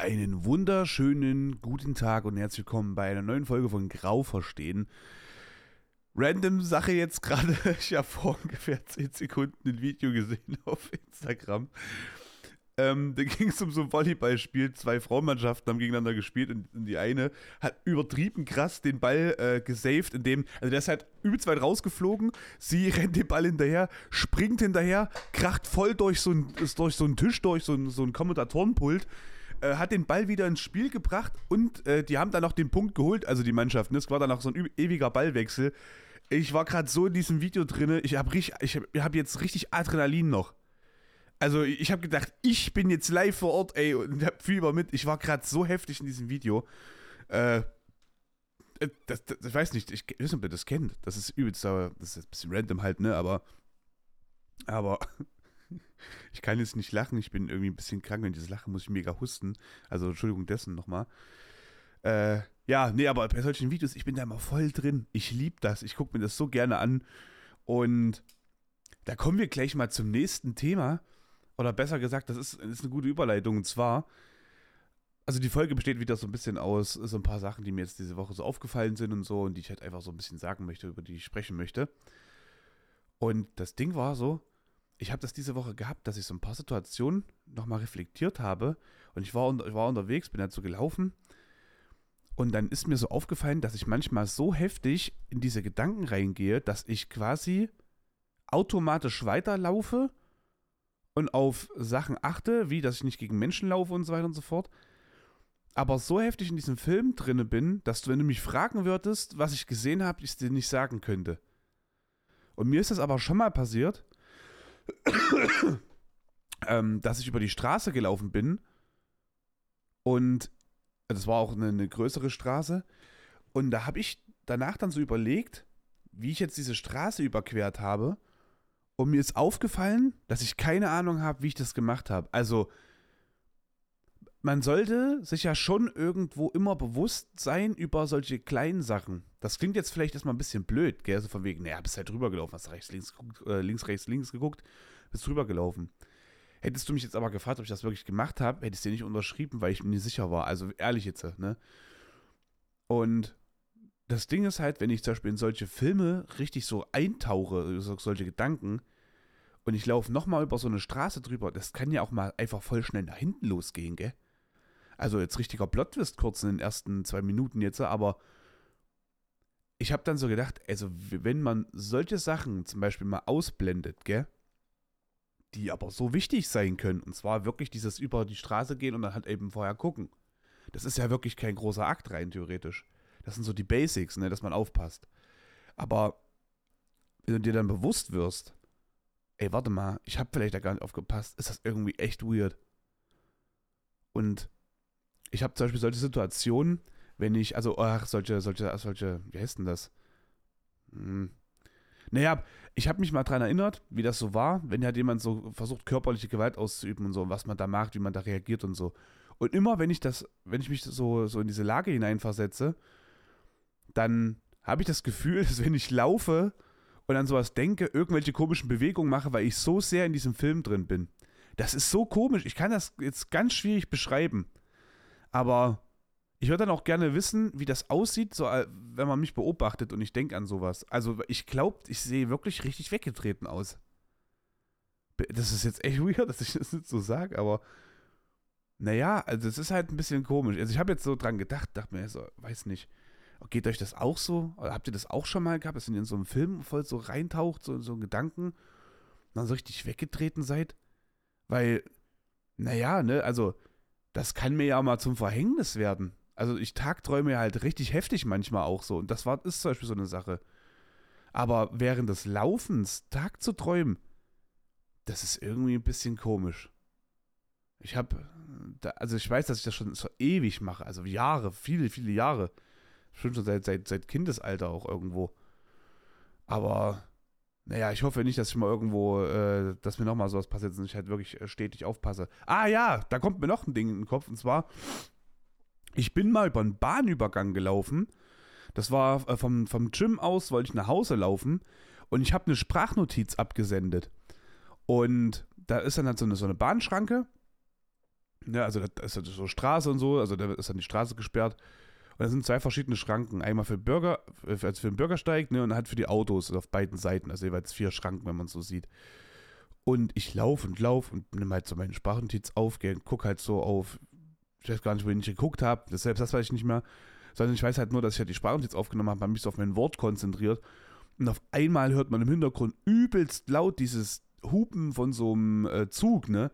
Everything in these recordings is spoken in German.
Einen wunderschönen guten Tag und herzlich willkommen bei einer neuen Folge von Grau verstehen. Random Sache jetzt gerade, ich habe vor ungefähr 10 Sekunden ein Video gesehen auf Instagram. Ähm, da ging es um so ein Volleyballspiel. Zwei Frauenmannschaften haben gegeneinander gespielt und, die eine hat übertrieben krass den Ball äh, gesaved, indem, also der ist halt übelst weit rausgeflogen. Sie rennt den Ball hinterher, springt hinterher, kracht voll durch so einen so Tisch, durch so ein, so ein Kommentatorenpult. Äh, hat den Ball wieder ins Spiel gebracht und äh, die haben dann noch den Punkt geholt, also die Mannschaften. Das war dann noch so ein ewiger Ballwechsel. Ich war gerade so in diesem Video drin, ich habe ich hab, jetzt richtig Adrenalin noch. Also ich habe gedacht, ich bin jetzt live vor Ort, ey, und hab Fieber mit. Ich war gerade so heftig in diesem Video. Äh, das, das, ich weiß nicht, ich weiß nicht, ob ihr das kennt. Das ist übelst, das ist ein bisschen random halt, ne, aber, aber ich kann jetzt nicht lachen, ich bin irgendwie ein bisschen krank, wenn ich das lache, muss ich mega husten. Also Entschuldigung dessen nochmal. Äh, ja, nee, aber bei solchen Videos, ich bin da immer voll drin. Ich liebe das, ich gucke mir das so gerne an. Und da kommen wir gleich mal zum nächsten Thema. Oder besser gesagt, das ist, das ist eine gute Überleitung. Und zwar, also die Folge besteht wieder so ein bisschen aus so ein paar Sachen, die mir jetzt diese Woche so aufgefallen sind und so und die ich halt einfach so ein bisschen sagen möchte, über die ich sprechen möchte. Und das Ding war so, ich habe das diese Woche gehabt, dass ich so ein paar Situationen nochmal reflektiert habe und ich war, unter, ich war unterwegs, bin so gelaufen und dann ist mir so aufgefallen, dass ich manchmal so heftig in diese Gedanken reingehe, dass ich quasi automatisch weiterlaufe und auf Sachen achte, wie dass ich nicht gegen Menschen laufe und so weiter und so fort. Aber so heftig in diesem Film drinne bin, dass du, wenn du mich fragen würdest, was ich gesehen habe, ich es dir nicht sagen könnte. Und mir ist das aber schon mal passiert, ähm, dass ich über die Straße gelaufen bin und das war auch eine, eine größere Straße und da habe ich danach dann so überlegt, wie ich jetzt diese Straße überquert habe und mir ist aufgefallen, dass ich keine Ahnung habe, wie ich das gemacht habe. Also, man sollte sich ja schon irgendwo immer bewusst sein über solche kleinen Sachen. Das klingt jetzt vielleicht erstmal ein bisschen blöd, gell? So von wegen, naja, bist halt drüber gelaufen, hast rechts, links geguckt, äh, links, rechts, links geguckt, bist drüber gelaufen. Hättest du mich jetzt aber gefragt, ob ich das wirklich gemacht habe, hätte ich es dir nicht unterschrieben, weil ich mir nicht sicher war. Also ehrlich jetzt, ne? Und das Ding ist halt, wenn ich zum Beispiel in solche Filme richtig so eintauche, solche Gedanken, und ich laufe nochmal über so eine Straße drüber, das kann ja auch mal einfach voll schnell nach hinten losgehen, gell? Also jetzt richtiger Plotwist kurz in den ersten zwei Minuten jetzt, aber ich habe dann so gedacht, also wenn man solche Sachen zum Beispiel mal ausblendet, gell? Die aber so wichtig sein können, und zwar wirklich dieses über die Straße gehen und dann halt eben vorher gucken. Das ist ja wirklich kein großer Akt rein theoretisch. Das sind so die Basics, ne, dass man aufpasst. Aber wenn du dir dann bewusst wirst, ey, warte mal, ich habe vielleicht da gar nicht aufgepasst, ist das irgendwie echt weird. Und ich habe zum Beispiel solche Situationen, wenn ich, also, ach, solche, solche, solche, wie heißt denn das? Hm. Naja, ich habe mich mal daran erinnert, wie das so war, wenn halt jemand so versucht, körperliche Gewalt auszuüben und so, was man da macht, wie man da reagiert und so. Und immer, wenn ich das, wenn ich mich so, so in diese Lage hineinversetze, dann habe ich das Gefühl, dass wenn ich laufe und an sowas denke, irgendwelche komischen Bewegungen mache, weil ich so sehr in diesem Film drin bin. Das ist so komisch. Ich kann das jetzt ganz schwierig beschreiben. Aber ich würde dann auch gerne wissen, wie das aussieht, so, äh, wenn man mich beobachtet und ich denke an sowas. Also ich glaube, ich sehe wirklich richtig weggetreten aus. Das ist jetzt echt weird, dass ich das nicht so sage, aber naja, also es ist halt ein bisschen komisch. Also ich habe jetzt so dran gedacht, dachte mir so, weiß nicht. Geht euch das auch so? Oder habt ihr das auch schon mal gehabt, dass ihr in so einem Film voll so reintaucht, so, so Gedanken, und dann so richtig weggetreten seid? Weil, naja, ne, also, das kann mir ja mal zum Verhängnis werden. Also, ich tagträume halt richtig heftig manchmal auch so. Und das war, ist zum Beispiel so eine Sache. Aber während des Laufens Tag zu träumen, das ist irgendwie ein bisschen komisch. Ich habe, also ich weiß, dass ich das schon so ewig mache, also Jahre, viele, viele Jahre. Schon schon seit, seit, seit Kindesalter auch irgendwo. Aber, naja, ich hoffe nicht, dass ich mal irgendwo, äh, dass mir nochmal sowas passiert und ich halt wirklich äh, stetig aufpasse. Ah ja, da kommt mir noch ein Ding in den Kopf und zwar, ich bin mal über einen Bahnübergang gelaufen. Das war äh, vom, vom Gym aus, wollte ich nach Hause laufen und ich habe eine Sprachnotiz abgesendet. Und da ist dann halt so eine, so eine Bahnschranke Ja, also da ist ja so Straße und so, also da ist dann die Straße gesperrt. Und da sind zwei verschiedene Schranken. Einmal für Bürger, also für den Bürgersteig, ne, und halt für die Autos auf beiden Seiten. Also jeweils vier Schranken, wenn man so sieht. Und ich laufe und laufe und nehme halt so meinen Sprachnotiz auf, gucke halt so auf, ich weiß gar nicht, wo ich geguckt habe, selbst das weiß ich nicht mehr, sondern ich weiß halt nur, dass ich halt die Sprachnotiz aufgenommen habe, habe mich so auf mein Wort konzentriert. Und auf einmal hört man im Hintergrund übelst laut dieses Hupen von so einem äh, Zug, ne?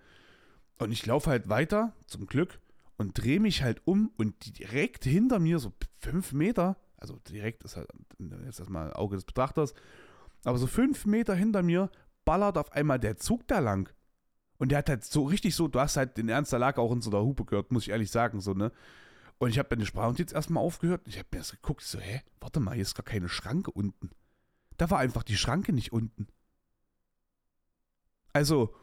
Und ich laufe halt weiter, zum Glück, und drehe mich halt um und direkt hinter mir, so fünf Meter, also direkt ist halt jetzt erstmal Auge des Betrachters, aber so fünf Meter hinter mir ballert auf einmal der Zug da lang. Und der hat halt so richtig so, du hast halt den Ernst der Lage auch in so der Hupe gehört, muss ich ehrlich sagen, so, ne? Und ich habe meine Sprachnotiz erstmal aufgehört. Ich habe mir das geguckt, so, hä, warte mal, hier ist gar keine Schranke unten. Da war einfach die Schranke nicht unten. Also,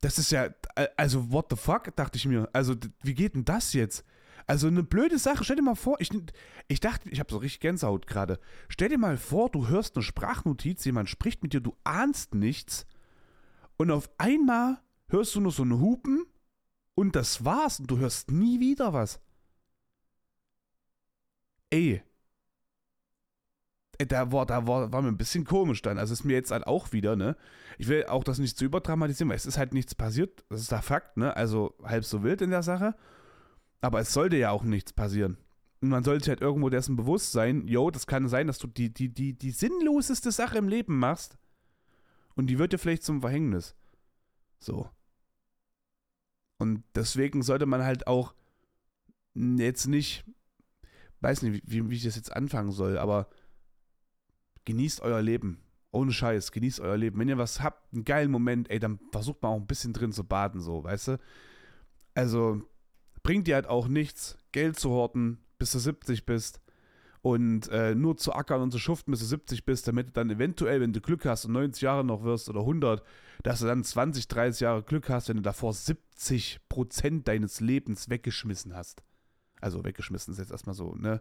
das ist ja, also, what the fuck, dachte ich mir. Also, wie geht denn das jetzt? Also, eine blöde Sache. Stell dir mal vor, ich, ich dachte, ich habe so richtig Gänsehaut gerade. Stell dir mal vor, du hörst eine Sprachnotiz, jemand spricht mit dir, du ahnst nichts. Und auf einmal hörst du nur so einen Hupen und das war's. Und du hörst nie wieder was. Ey, da war, da war, war mir ein bisschen komisch dann. Also ist mir jetzt halt auch wieder, ne? Ich will auch das nicht zu überdramatisieren, weil es ist halt nichts passiert. Das ist der Fakt, ne? Also halb so wild in der Sache. Aber es sollte ja auch nichts passieren. Und man sollte halt irgendwo dessen bewusst sein, yo, das kann sein, dass du die, die, die, die sinnloseste Sache im Leben machst. Und die wird dir vielleicht zum Verhängnis. So. Und deswegen sollte man halt auch jetzt nicht, weiß nicht, wie, wie ich das jetzt anfangen soll, aber genießt euer Leben. Ohne Scheiß, genießt euer Leben. Wenn ihr was habt, einen geilen Moment, ey, dann versucht man auch ein bisschen drin zu baden, so, weißt du? Also, bringt dir halt auch nichts, Geld zu horten, bis du 70 bist und äh, nur zu ackern und zu schuften, bis du 70 bist, damit du dann eventuell, wenn du Glück hast und 90 Jahre noch wirst oder 100, dass du dann 20, 30 Jahre Glück hast, wenn du davor 70 Prozent deines Lebens weggeschmissen hast. Also weggeschmissen ist jetzt erstmal so, ne?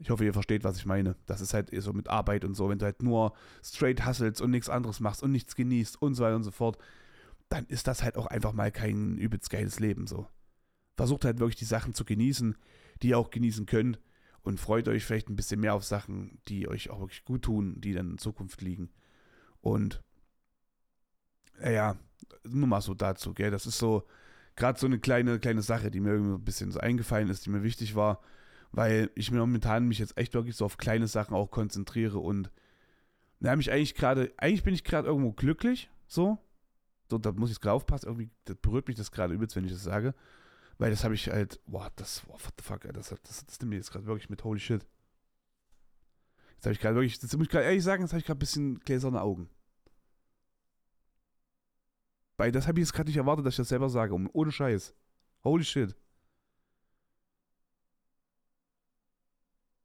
Ich hoffe, ihr versteht, was ich meine. Das ist halt so mit Arbeit und so, wenn du halt nur straight hustlest und nichts anderes machst und nichts genießt und so weiter und so fort, dann ist das halt auch einfach mal kein übelst geiles Leben so. Versucht halt wirklich die Sachen zu genießen, die ihr auch genießen könnt und freut euch vielleicht ein bisschen mehr auf Sachen, die euch auch wirklich gut tun, die dann in Zukunft liegen. Und ja, nur mal so dazu, gell? Das ist so gerade so eine kleine, kleine Sache, die mir irgendwie ein bisschen so eingefallen ist, die mir wichtig war weil ich momentan mich jetzt echt wirklich so auf kleine Sachen auch konzentriere und da mich eigentlich gerade, eigentlich bin ich gerade irgendwo glücklich, so. So, da muss ich gerade aufpassen, irgendwie, das berührt mich das gerade übelst, wenn ich das sage. Weil das habe ich halt, boah, das, boah, what the fuck, das, das, das, das nimmt mir jetzt gerade wirklich mit holy shit. Jetzt habe ich gerade wirklich, das muss ich gerade ehrlich sagen, jetzt habe ich gerade ein bisschen gläserne Augen. Weil das habe ich jetzt gerade nicht erwartet, dass ich das selber sage, ohne Scheiß. Holy shit.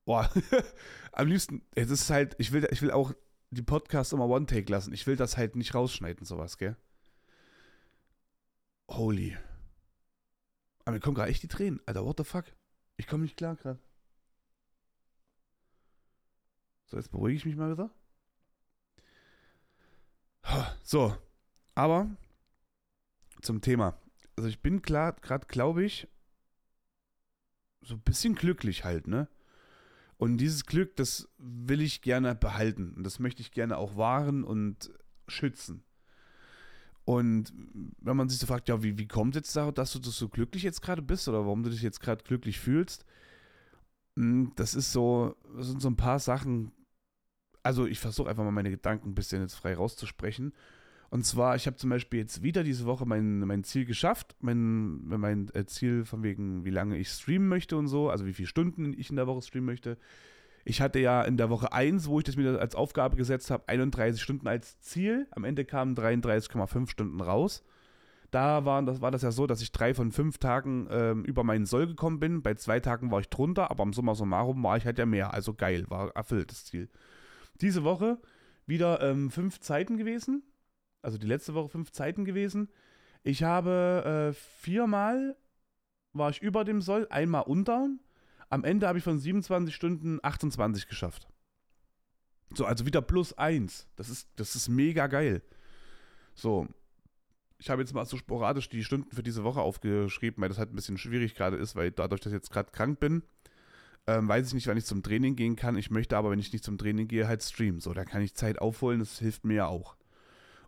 Boah, am liebsten, es ist halt, ich will, ich will auch die Podcasts immer One-Take lassen. Ich will das halt nicht rausschneiden, sowas, gell? Holy. Aber mir kommen gerade echt die Tränen. Alter, what the fuck? Ich komme nicht klar gerade. So, jetzt beruhige ich mich mal wieder. So, aber zum Thema. Also ich bin klar, gerade glaube ich, so ein bisschen glücklich halt, ne? Und dieses Glück, das will ich gerne behalten. Und das möchte ich gerne auch wahren und schützen. Und wenn man sich so fragt, ja, wie, wie kommt jetzt da, dass du das so glücklich jetzt gerade bist oder warum du dich jetzt gerade glücklich fühlst, hm, das ist so, das sind so ein paar Sachen. Also ich versuche einfach mal meine Gedanken ein bisschen jetzt frei rauszusprechen. Und zwar, ich habe zum Beispiel jetzt wieder diese Woche mein, mein Ziel geschafft. Mein, mein äh, Ziel von wegen, wie lange ich streamen möchte und so, also wie viele Stunden ich in der Woche streamen möchte. Ich hatte ja in der Woche 1, wo ich das mir als Aufgabe gesetzt habe, 31 Stunden als Ziel. Am Ende kamen 33,5 Stunden raus. Da war das, war das ja so, dass ich drei von fünf Tagen ähm, über meinen Soll gekommen bin. Bei zwei Tagen war ich drunter, aber am Sommer summarum war ich halt ja mehr. Also geil, war erfüllt das Ziel. Diese Woche wieder ähm, fünf Zeiten gewesen also die letzte Woche fünf Zeiten gewesen. Ich habe äh, viermal war ich über dem Soll, einmal unter. Am Ende habe ich von 27 Stunden 28 geschafft. So, also wieder plus eins. Das ist, das ist mega geil. So. ich habe jetzt mal so sporadisch die Stunden für diese Woche aufgeschrieben, weil das halt ein bisschen schwierig gerade ist, weil dadurch, dass ich jetzt gerade krank bin, ähm, weiß ich nicht, wann ich zum Training gehen kann. Ich möchte aber, wenn ich nicht zum Training gehe, halt streamen. So, da kann ich Zeit aufholen, das hilft mir ja auch.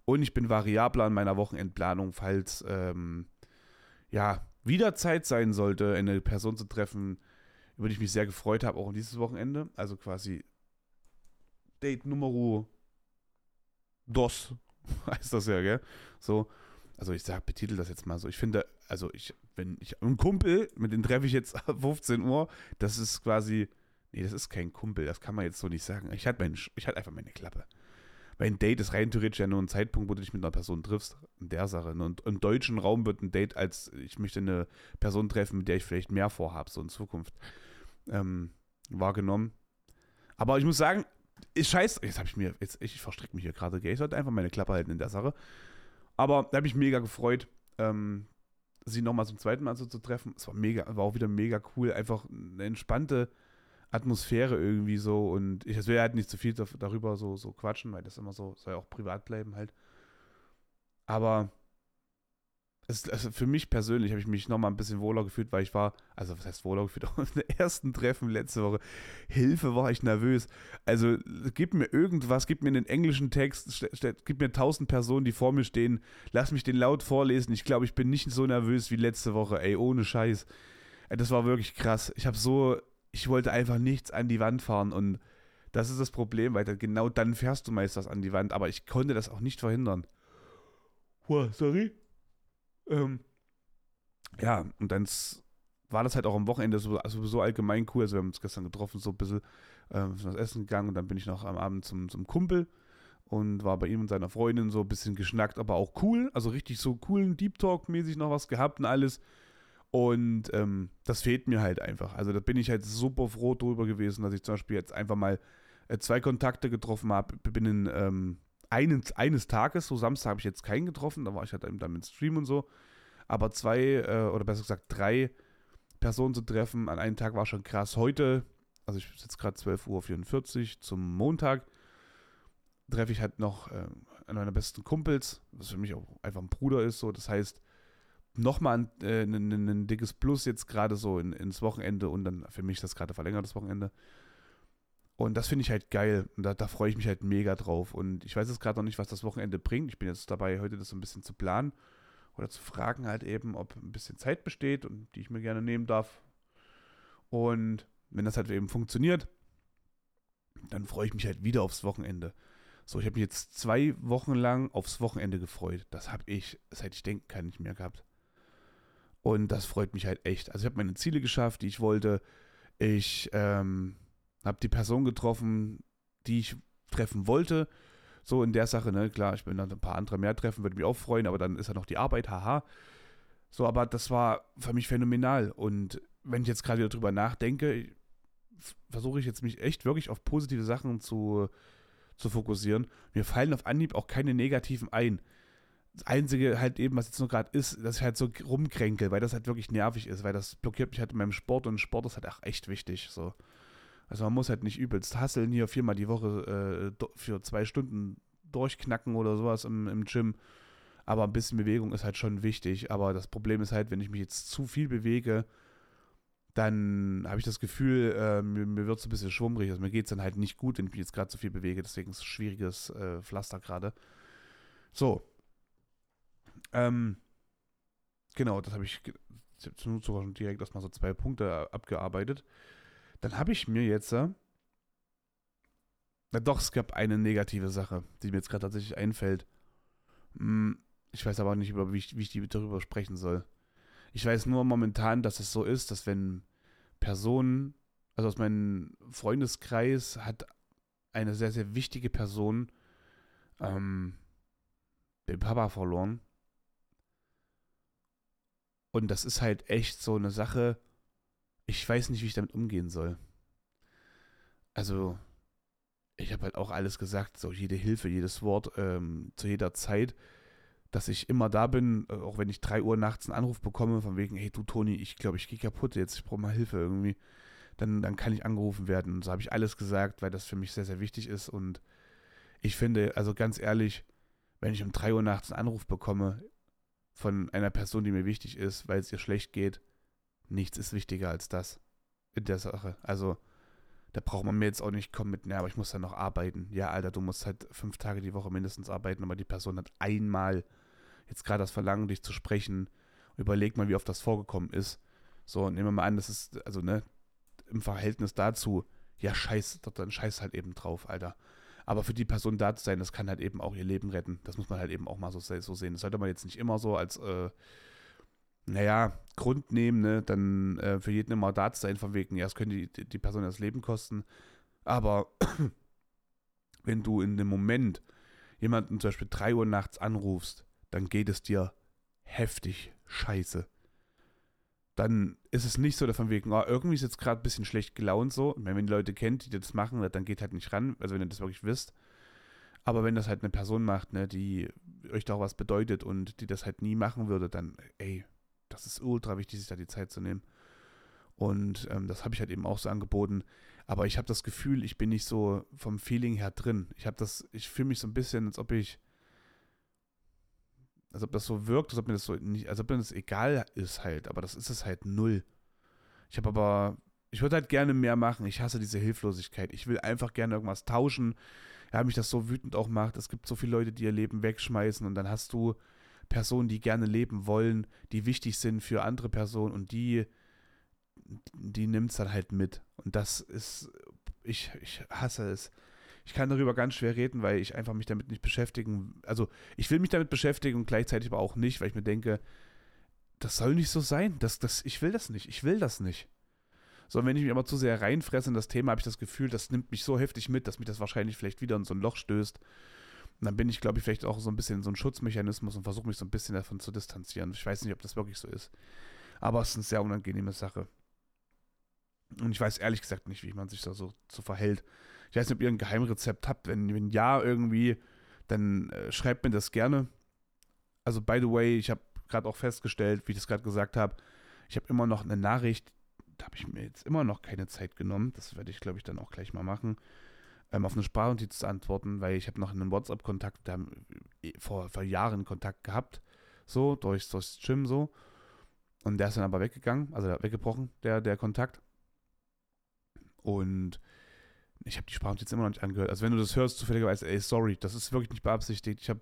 Und ich bin variabler in meiner Wochenendplanung, falls ähm, ja wieder Zeit sein sollte, eine Person zu treffen, über die ich mich sehr gefreut habe, auch dieses Wochenende. Also quasi Date Numero dos, heißt das ja, gell? So, also ich sag, betitel das jetzt mal so. Ich finde, also ich, wenn ich, ein Kumpel, mit dem treffe ich jetzt 15 Uhr, das ist quasi, nee, das ist kein Kumpel, das kann man jetzt so nicht sagen. Ich hatte mein, ich hatte einfach meine Klappe. Weil ein Date ist rein theoretisch ja nur ein Zeitpunkt, wo du dich mit einer Person triffst, in der Sache. Und im deutschen Raum wird ein Date als, ich möchte eine Person treffen, mit der ich vielleicht mehr vorhabe, so in Zukunft, ähm, wahrgenommen. Aber ich muss sagen, ist scheiße. Jetzt habe ich mir, jetzt, ich verstrecke mich hier gerade, Ich sollte einfach meine Klappe halten in der Sache. Aber da habe ich mega gefreut, ähm, sie nochmal zum zweiten Mal so zu treffen. Es war mega, war auch wieder mega cool. Einfach eine entspannte Atmosphäre irgendwie so. Und ich will halt nicht zu viel darüber so, so quatschen, weil das immer so, soll ja auch privat bleiben halt. Aber es, also für mich persönlich habe ich mich nochmal ein bisschen wohler gefühlt, weil ich war, also was heißt wohler gefühlt, in der ersten Treffen letzte Woche, Hilfe, war ich nervös. Also gib mir irgendwas, gib mir einen englischen Text, gib mir tausend Personen, die vor mir stehen, lass mich den laut vorlesen. Ich glaube, ich bin nicht so nervös wie letzte Woche, ey, ohne Scheiß. Das war wirklich krass. Ich habe so, ich wollte einfach nichts an die Wand fahren und das ist das Problem, weil genau dann fährst du meist was an die Wand, aber ich konnte das auch nicht verhindern. Wow, sorry. Ähm, ja, und dann war das halt auch am Wochenende so, also so allgemein cool. Also wir haben uns gestern getroffen, so ein bisschen äh, was essen gegangen und dann bin ich noch am Abend zum, zum Kumpel und war bei ihm und seiner Freundin so ein bisschen geschnackt, aber auch cool. Also richtig so coolen Deep Talk-mäßig noch was gehabt und alles. Und ähm, das fehlt mir halt einfach. Also da bin ich halt super froh drüber gewesen, dass ich zum Beispiel jetzt einfach mal äh, zwei Kontakte getroffen habe. Bin in ähm, eines, eines Tages, so Samstag habe ich jetzt keinen getroffen, da war ich halt dann mit Stream und so. Aber zwei, äh, oder besser gesagt drei Personen zu treffen an einem Tag war schon krass. Heute, also ich sitze gerade 12.44 Uhr zum Montag, treffe ich halt noch äh, einen meiner besten Kumpels, was für mich auch einfach ein Bruder ist. So, das heißt, nochmal ein, äh, ein, ein, dickes Plus jetzt gerade so in, ins Wochenende und dann für mich das gerade verlängertes Wochenende. Und das finde ich halt geil. Und da, da freue ich mich halt mega drauf. Und ich weiß jetzt gerade noch nicht, was das Wochenende bringt. Ich bin jetzt dabei, heute das so ein bisschen zu planen oder zu fragen halt eben, ob ein bisschen Zeit besteht und die ich mir gerne nehmen darf. Und wenn das halt eben funktioniert, dann freue ich mich halt wieder aufs Wochenende. So, ich habe mich jetzt zwei Wochen lang aufs Wochenende gefreut. Das habe ich, seit ich denken kann, nicht mehr gehabt. Und das freut mich halt echt. Also ich habe meine Ziele geschafft, die ich wollte. Ich ähm, habe die Person getroffen, die ich treffen wollte. So in der Sache, ne, klar, ich will dann ein paar andere mehr treffen, würde mich auch freuen, aber dann ist ja noch die Arbeit, haha. So, aber das war für mich phänomenal. Und wenn ich jetzt gerade wieder drüber nachdenke, versuche ich jetzt mich echt wirklich auf positive Sachen zu, zu fokussieren. Mir fallen auf Anhieb auch keine negativen ein. Das Einzige halt eben, was jetzt nur gerade ist, dass ich halt so rumkränkel, weil das halt wirklich nervig ist, weil das blockiert mich halt in meinem Sport und Sport ist halt auch echt wichtig. So. Also man muss halt nicht übelst hasseln, hier viermal die Woche äh, für zwei Stunden durchknacken oder sowas im, im Gym. Aber ein bisschen Bewegung ist halt schon wichtig. Aber das Problem ist halt, wenn ich mich jetzt zu viel bewege, dann habe ich das Gefühl, äh, mir, mir wird es ein bisschen schwummrig. Also mir geht es dann halt nicht gut, wenn ich mich jetzt gerade zu viel bewege. Deswegen ist es ein schwieriges äh, Pflaster gerade. So. Ähm, genau, das habe ich, hab sogar schon direkt erstmal so zwei Punkte abgearbeitet. Dann habe ich mir jetzt. Äh, na doch, es gab eine negative Sache, die mir jetzt gerade tatsächlich einfällt. Hm, ich weiß aber nicht, über, wie, ich, wie ich die darüber sprechen soll. Ich weiß nur momentan, dass es so ist, dass wenn Personen, also aus meinem Freundeskreis hat eine sehr, sehr wichtige Person ähm, den Papa verloren. Und das ist halt echt so eine Sache, ich weiß nicht, wie ich damit umgehen soll. Also, ich habe halt auch alles gesagt, so jede Hilfe, jedes Wort ähm, zu jeder Zeit, dass ich immer da bin, äh, auch wenn ich 3 Uhr nachts einen Anruf bekomme, von wegen, hey du Toni, ich glaube, ich gehe kaputt jetzt, ich brauche mal Hilfe irgendwie, dann, dann kann ich angerufen werden. Und so habe ich alles gesagt, weil das für mich sehr, sehr wichtig ist. Und ich finde, also ganz ehrlich, wenn ich um 3 Uhr nachts einen Anruf bekomme, von einer Person, die mir wichtig ist, weil es ihr schlecht geht, nichts ist wichtiger als das in der Sache. Also, da braucht man mir jetzt auch nicht kommen mit, ja, aber ich muss dann noch arbeiten. Ja, Alter, du musst halt fünf Tage die Woche mindestens arbeiten, aber die Person hat einmal jetzt gerade das Verlangen, dich zu sprechen. Überleg mal, wie oft das vorgekommen ist. So, nehmen wir mal an, das ist, also, ne, im Verhältnis dazu, ja, scheiß, dann scheiß halt eben drauf, Alter. Aber für die Person da zu sein, das kann halt eben auch ihr Leben retten. Das muss man halt eben auch mal so, so sehen. Das sollte man jetzt nicht immer so als, äh, naja, Grund nehmen, ne? dann äh, für jeden immer da zu sein, von wegen, ja, es könnte die, die Person das Leben kosten. Aber wenn du in dem Moment jemanden zum Beispiel 3 Uhr nachts anrufst, dann geht es dir heftig scheiße. Dann ist es nicht so davon wegen, oh, irgendwie ist jetzt gerade ein bisschen schlecht gelaunt so. Wenn ihr Leute kennt, die das machen, dann geht halt nicht ran, also wenn ihr das wirklich wisst. Aber wenn das halt eine Person macht, ne, die euch da auch was bedeutet und die das halt nie machen würde, dann, ey, das ist ultra wichtig, sich da die Zeit zu nehmen. Und ähm, das habe ich halt eben auch so angeboten. Aber ich habe das Gefühl, ich bin nicht so vom Feeling her drin. Ich habe das, ich fühle mich so ein bisschen, als ob ich, als ob das so wirkt, als ob mir das so nicht, als ob mir das egal ist halt. Aber das ist es halt null. Ich habe aber, ich würde halt gerne mehr machen. Ich hasse diese Hilflosigkeit. Ich will einfach gerne irgendwas tauschen. Ja, mich das so wütend auch macht. Es gibt so viele Leute, die ihr Leben wegschmeißen und dann hast du Personen, die gerne leben wollen, die wichtig sind für andere Personen und die, die nimmt es dann halt mit. Und das ist, ich, ich hasse es. Ich kann darüber ganz schwer reden, weil ich einfach mich damit nicht beschäftigen, also ich will mich damit beschäftigen und gleichzeitig aber auch nicht, weil ich mir denke, das soll nicht so sein. Das, das, ich will das nicht. Ich will das nicht. So, wenn ich mich aber zu sehr reinfresse in das Thema, habe ich das Gefühl, das nimmt mich so heftig mit, dass mich das wahrscheinlich vielleicht wieder in so ein Loch stößt, und dann bin ich, glaube ich, vielleicht auch so ein bisschen so ein Schutzmechanismus und versuche mich so ein bisschen davon zu distanzieren. Ich weiß nicht, ob das wirklich so ist. Aber es ist eine sehr unangenehme Sache. Und ich weiß ehrlich gesagt nicht, wie man sich da so, so verhält. Ich weiß nicht, ob ihr ein Geheimrezept habt. Wenn, wenn ja, irgendwie, dann äh, schreibt mir das gerne. Also, by the way, ich habe gerade auch festgestellt, wie ich das gerade gesagt habe, ich habe immer noch eine Nachricht, da habe ich mir jetzt immer noch keine Zeit genommen. Das werde ich, glaube ich, dann auch gleich mal machen ähm, auf eine Sprachnotiz zu antworten, weil ich habe noch einen WhatsApp-Kontakt, haben äh, vor, vor Jahren Kontakt gehabt, so, durch, durchs Gym so. Und der ist dann aber weggegangen, also weggebrochen, der, der Kontakt. Und ich habe die Sprachnotiz immer noch nicht angehört. Also wenn du das hörst, zufälligerweise, ey, sorry, das ist wirklich nicht beabsichtigt. Ich habe,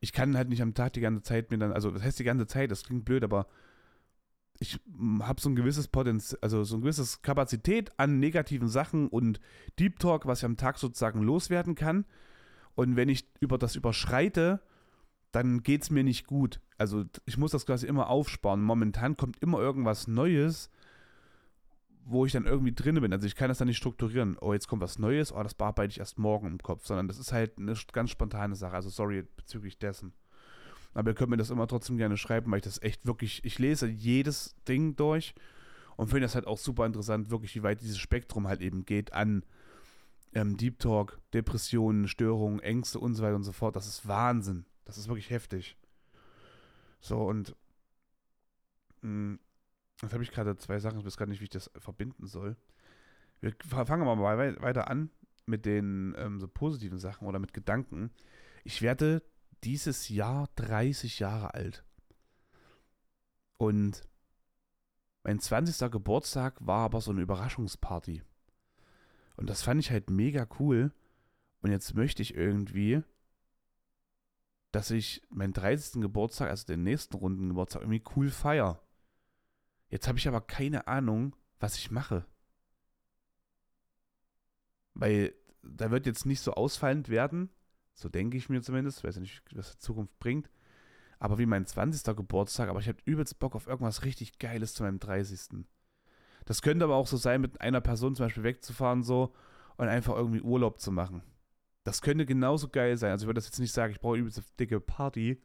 ich kann halt nicht am Tag die ganze Zeit mir dann, also das heißt die ganze Zeit, das klingt blöd, aber ich habe so ein gewisses Potenzial, also so ein gewisses Kapazität an negativen Sachen und Deep Talk, was ich am Tag sozusagen loswerden kann. Und wenn ich über das überschreite, dann geht es mir nicht gut. Also ich muss das quasi immer aufsparen. Momentan kommt immer irgendwas Neues, wo ich dann irgendwie drin bin. Also ich kann das dann nicht strukturieren. Oh, jetzt kommt was Neues, oh, das bearbeite ich erst morgen im Kopf, sondern das ist halt eine ganz spontane Sache. Also sorry bezüglich dessen. Aber ihr könnt mir das immer trotzdem gerne schreiben, weil ich das echt wirklich, ich lese jedes Ding durch und finde das halt auch super interessant, wirklich, wie weit dieses Spektrum halt eben geht an ähm, Deep Talk, Depressionen, Störungen, Ängste und so weiter und so fort. Das ist Wahnsinn. Das ist wirklich heftig. So, und mh, hm, jetzt habe ich gerade zwei Sachen, ich weiß gar nicht, wie ich das verbinden soll. Wir fangen mal weiter an mit den ähm, so positiven Sachen oder mit Gedanken. Ich werde dieses Jahr 30 Jahre alt. Und mein 20. Geburtstag war aber so eine Überraschungsparty. Und das fand ich halt mega cool. Und jetzt möchte ich irgendwie, dass ich meinen 30. Geburtstag, also den nächsten Runden Geburtstag, irgendwie cool feier. Jetzt habe ich aber keine Ahnung, was ich mache. Weil da wird jetzt nicht so ausfallend werden, so denke ich mir zumindest. Weiß ja nicht, was die Zukunft bringt. Aber wie mein 20. Geburtstag, aber ich habe übelst Bock auf irgendwas richtig Geiles zu meinem 30. Das könnte aber auch so sein, mit einer Person zum Beispiel wegzufahren so und einfach irgendwie Urlaub zu machen. Das könnte genauso geil sein. Also ich würde das jetzt nicht sagen, ich brauche übelst eine dicke Party.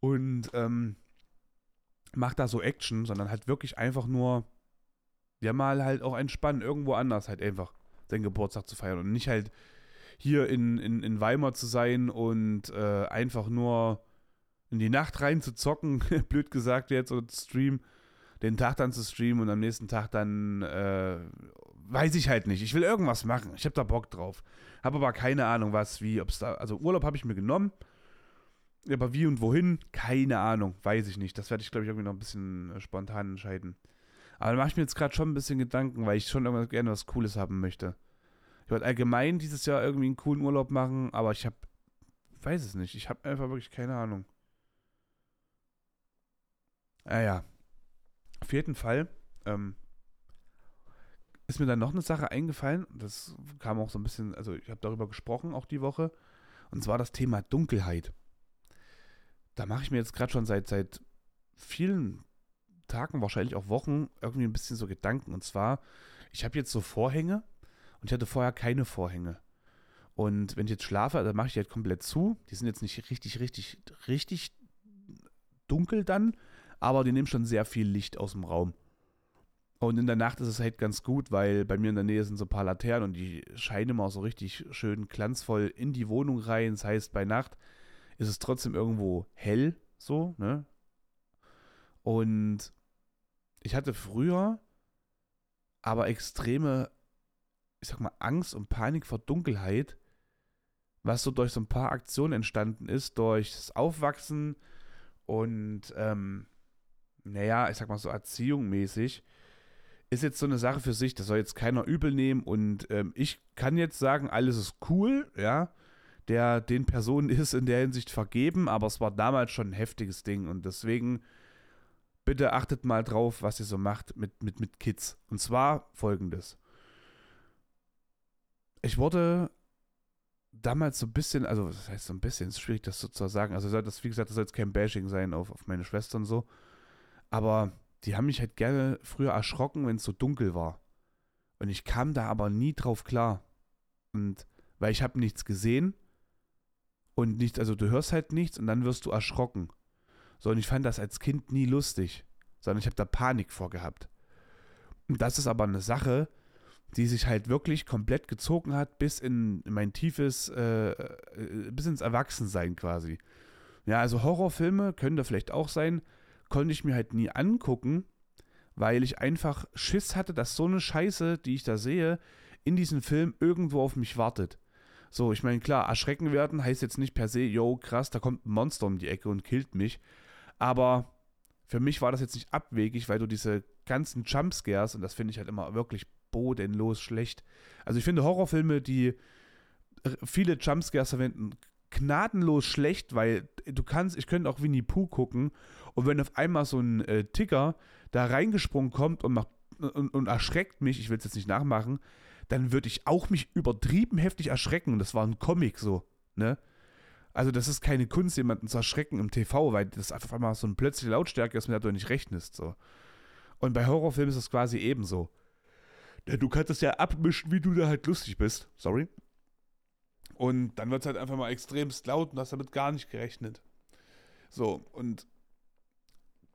Und ähm, mach da so Action, sondern halt wirklich einfach nur, ja mal halt auch entspannen, irgendwo anders halt einfach seinen Geburtstag zu feiern und nicht halt hier in, in, in Weimar zu sein und äh, einfach nur in die Nacht rein zu zocken, blöd gesagt jetzt, oder zu streamen, den Tag dann zu streamen und am nächsten Tag dann, äh, weiß ich halt nicht. Ich will irgendwas machen. Ich habe da Bock drauf. Habe aber keine Ahnung, was, wie, ob es da, also Urlaub habe ich mir genommen. Aber wie und wohin? Keine Ahnung, weiß ich nicht. Das werde ich, glaube ich, irgendwie noch ein bisschen äh, spontan entscheiden. Aber da mache ich mir jetzt gerade schon ein bisschen Gedanken, weil ich schon irgendwas, gerne was Cooles haben möchte. Ich wollte allgemein dieses Jahr irgendwie einen coolen Urlaub machen, aber ich habe, weiß es nicht. Ich habe einfach wirklich keine Ahnung. Naja, ah auf jeden Fall ähm, ist mir dann noch eine Sache eingefallen. Das kam auch so ein bisschen, also ich habe darüber gesprochen auch die Woche. Und zwar das Thema Dunkelheit. Da mache ich mir jetzt gerade schon seit, seit vielen Tagen, wahrscheinlich auch Wochen, irgendwie ein bisschen so Gedanken. Und zwar, ich habe jetzt so Vorhänge und ich hatte vorher keine Vorhänge. Und wenn ich jetzt schlafe, dann mache ich die halt komplett zu. Die sind jetzt nicht richtig, richtig, richtig dunkel dann, aber die nehmen schon sehr viel Licht aus dem Raum. Und in der Nacht ist es halt ganz gut, weil bei mir in der Nähe sind so ein paar Laternen und die scheinen immer so richtig schön glanzvoll in die Wohnung rein. Das heißt, bei Nacht ist es trotzdem irgendwo hell, so, ne? Und ich hatte früher aber extreme, ich sag mal, Angst und Panik vor Dunkelheit, was so durch so ein paar Aktionen entstanden ist, durch das Aufwachsen und, ähm, naja, ich sag mal so Erziehung mäßig ist jetzt so eine Sache für sich, das soll jetzt keiner übel nehmen und ähm, ich kann jetzt sagen, alles ist cool, ja, der den Personen ist in der Hinsicht vergeben, aber es war damals schon ein heftiges Ding und deswegen bitte achtet mal drauf, was ihr so macht mit, mit, mit Kids. Und zwar folgendes. Ich wurde damals so ein bisschen, also das heißt so ein bisschen, ist schwierig das so zu sagen, also das, wie gesagt, das soll jetzt kein Bashing sein auf, auf meine Schwestern so, aber die haben mich halt gerne früher erschrocken, wenn es so dunkel war. Und ich kam da aber nie drauf klar. Und weil ich habe nichts gesehen und nichts, also du hörst halt nichts und dann wirst du erschrocken. So, und ich fand das als Kind nie lustig, sondern ich habe da Panik vorgehabt. Und das ist aber eine Sache, die sich halt wirklich komplett gezogen hat bis in, in mein tiefes, äh, äh bis ins Erwachsensein quasi. Ja, also Horrorfilme können da vielleicht auch sein, konnte ich mir halt nie angucken, weil ich einfach Schiss hatte, dass so eine Scheiße, die ich da sehe, in diesem Film irgendwo auf mich wartet. So, ich meine, klar, erschrecken werden heißt jetzt nicht per se, yo, krass, da kommt ein Monster um die Ecke und killt mich. Aber für mich war das jetzt nicht abwegig, weil du diese ganzen Jumpscares, und das finde ich halt immer wirklich bodenlos schlecht. Also ich finde Horrorfilme, die viele Jumpscares verwenden, gnadenlos schlecht, weil du kannst, ich könnte auch Winnie Pooh gucken und wenn auf einmal so ein äh, Ticker da reingesprungen kommt und, macht, und, und erschreckt mich, ich will es jetzt nicht nachmachen, dann würde ich auch mich übertrieben heftig erschrecken. Das war ein Comic so, ne? Also das ist keine Kunst, jemanden zu erschrecken im TV, weil das einfach einmal so eine plötzliche Lautstärke ist, mit der du nicht rechnest. So. Und bei Horrorfilmen ist das quasi ebenso. Du kannst es ja abmischen, wie du da halt lustig bist. Sorry. Und dann wird es halt einfach mal extremst laut und hast damit gar nicht gerechnet. So, und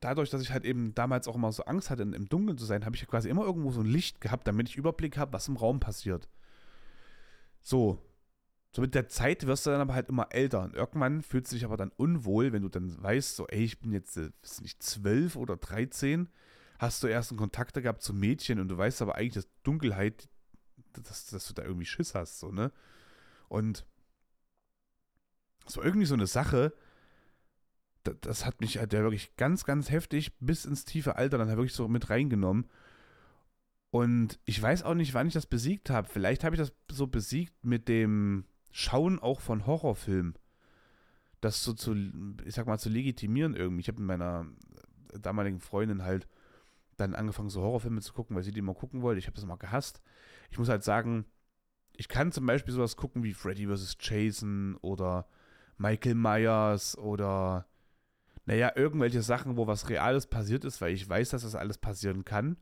dadurch, dass ich halt eben damals auch immer so Angst hatte, im Dunkeln zu sein, habe ich ja quasi immer irgendwo so ein Licht gehabt, damit ich Überblick habe, was im Raum passiert. So. So mit der Zeit wirst du dann aber halt immer älter. Und irgendwann fühlst du dich aber dann unwohl, wenn du dann weißt, so, ey, ich bin jetzt, äh, ist nicht zwölf oder dreizehn, hast du erst einen Kontakt gehabt zu Mädchen und du weißt aber eigentlich, dass Dunkelheit, dass, dass du da irgendwie Schiss hast, so, ne? Und war irgendwie so eine Sache, das, hat mich halt wirklich ganz, ganz heftig bis ins tiefe Alter dann wirklich so mit reingenommen. Und ich weiß auch nicht, wann ich das besiegt habe. Vielleicht habe ich das so besiegt mit dem Schauen auch von Horrorfilmen. Das so zu, ich sag mal, zu legitimieren irgendwie. Ich habe mit meiner damaligen Freundin halt dann angefangen, so Horrorfilme zu gucken, weil sie die immer gucken wollte. Ich habe das immer gehasst. Ich muss halt sagen, ich kann zum Beispiel sowas gucken wie Freddy vs. Jason oder Michael Myers oder naja, irgendwelche Sachen, wo was Reales passiert ist, weil ich weiß, dass das alles passieren kann.